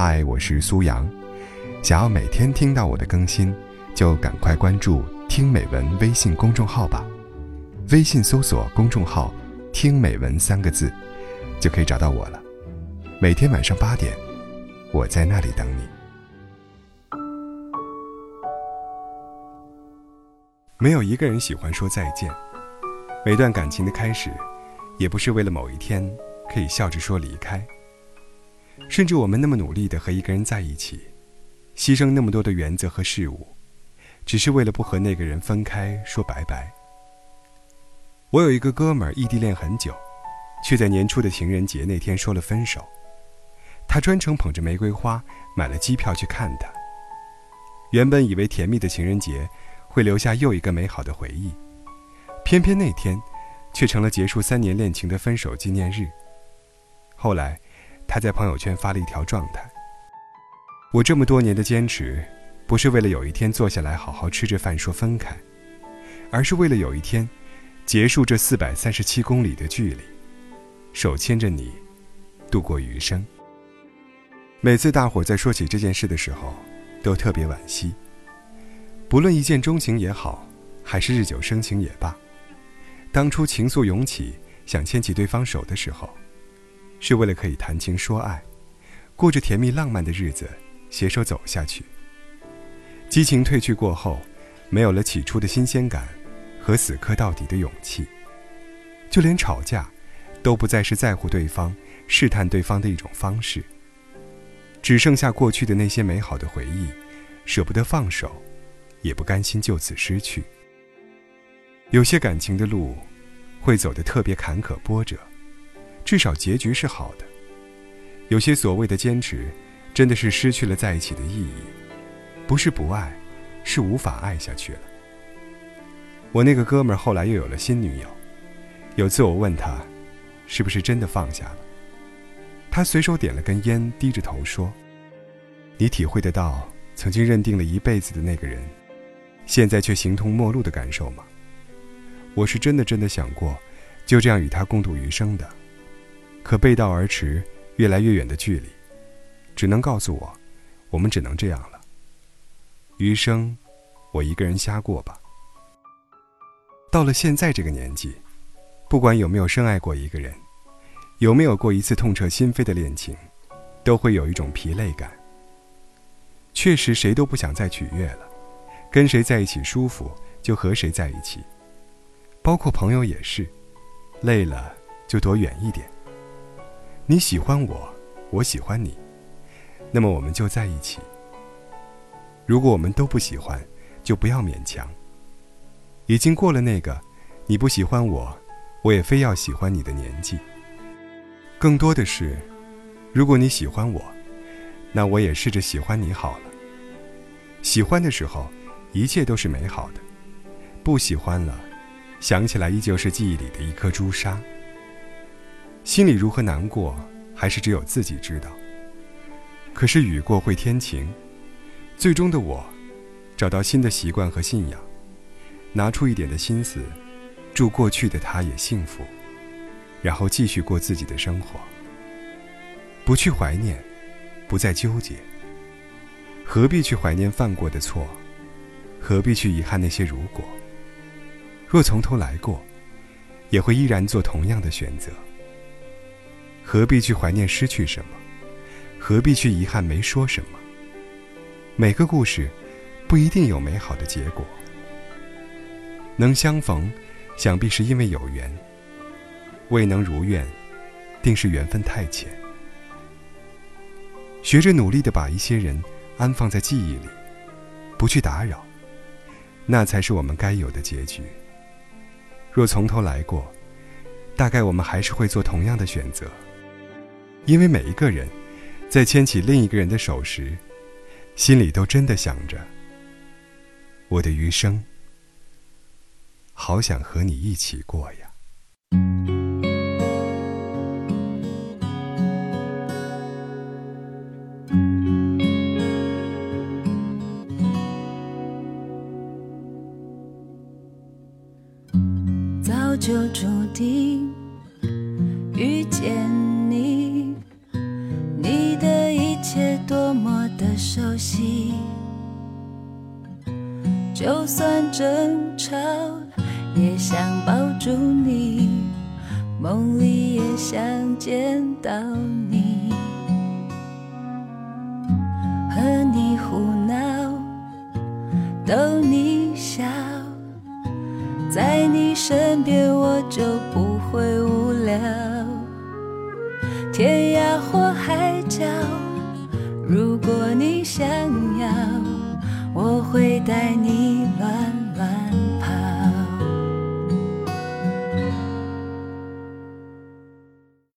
嗨，我是苏阳。想要每天听到我的更新，就赶快关注“听美文”微信公众号吧。微信搜索公众号“听美文”三个字，就可以找到我了。每天晚上八点，我在那里等你。没有一个人喜欢说再见。每段感情的开始，也不是为了某一天可以笑着说离开。甚至我们那么努力的和一个人在一起，牺牲那么多的原则和事物，只是为了不和那个人分开说拜拜。我有一个哥们儿，异地恋很久，却在年初的情人节那天说了分手。他专程捧着玫瑰花买了机票去看他。原本以为甜蜜的情人节会留下又一个美好的回忆，偏偏那天却成了结束三年恋情的分手纪念日。后来。他在朋友圈发了一条状态：“我这么多年的坚持，不是为了有一天坐下来好好吃着饭说分开，而是为了有一天，结束这四百三十七公里的距离，手牵着你，度过余生。”每次大伙在说起这件事的时候，都特别惋惜。不论一见钟情也好，还是日久生情也罢，当初情愫涌起，想牵起对方手的时候。是为了可以谈情说爱，过着甜蜜浪漫的日子，携手走下去。激情褪去过后，没有了起初的新鲜感和死磕到底的勇气，就连吵架，都不再是在乎对方、试探对方的一种方式。只剩下过去的那些美好的回忆，舍不得放手，也不甘心就此失去。有些感情的路，会走得特别坎坷波折。至少结局是好的。有些所谓的坚持，真的是失去了在一起的意义，不是不爱，是无法爱下去了。我那个哥们儿后来又有了新女友，有次我问他，是不是真的放下了？他随手点了根烟，低着头说：“你体会得到曾经认定了一辈子的那个人，现在却形同陌路的感受吗？我是真的真的想过，就这样与他共度余生的。”可背道而驰，越来越远的距离，只能告诉我，我们只能这样了。余生，我一个人瞎过吧。到了现在这个年纪，不管有没有深爱过一个人，有没有过一次痛彻心扉的恋情，都会有一种疲累感。确实，谁都不想再取悦了，跟谁在一起舒服就和谁在一起，包括朋友也是，累了就躲远一点。你喜欢我，我喜欢你，那么我们就在一起。如果我们都不喜欢，就不要勉强。已经过了那个你不喜欢我，我也非要喜欢你的年纪。更多的是，如果你喜欢我，那我也试着喜欢你好了。喜欢的时候，一切都是美好的；不喜欢了，想起来依旧是记忆里的一颗朱砂。心里如何难过，还是只有自己知道。可是雨过会天晴，最终的我，找到新的习惯和信仰，拿出一点的心思，祝过去的他也幸福，然后继续过自己的生活。不去怀念，不再纠结。何必去怀念犯过的错？何必去遗憾那些如果？若从头来过，也会依然做同样的选择。何必去怀念失去什么？何必去遗憾没说什么？每个故事，不一定有美好的结果。能相逢，想必是因为有缘；未能如愿，定是缘分太浅。学着努力的把一些人安放在记忆里，不去打扰，那才是我们该有的结局。若从头来过，大概我们还是会做同样的选择。因为每一个人，在牵起另一个人的手时，心里都真的想着：我的余生，好想和你一起过呀。早就注定切多么的熟悉，就算争吵，也想抱住你，梦里也想见到你，和你胡闹，逗你笑，在你身边我就不会无聊，天涯或。如果你想要我会带你乱乱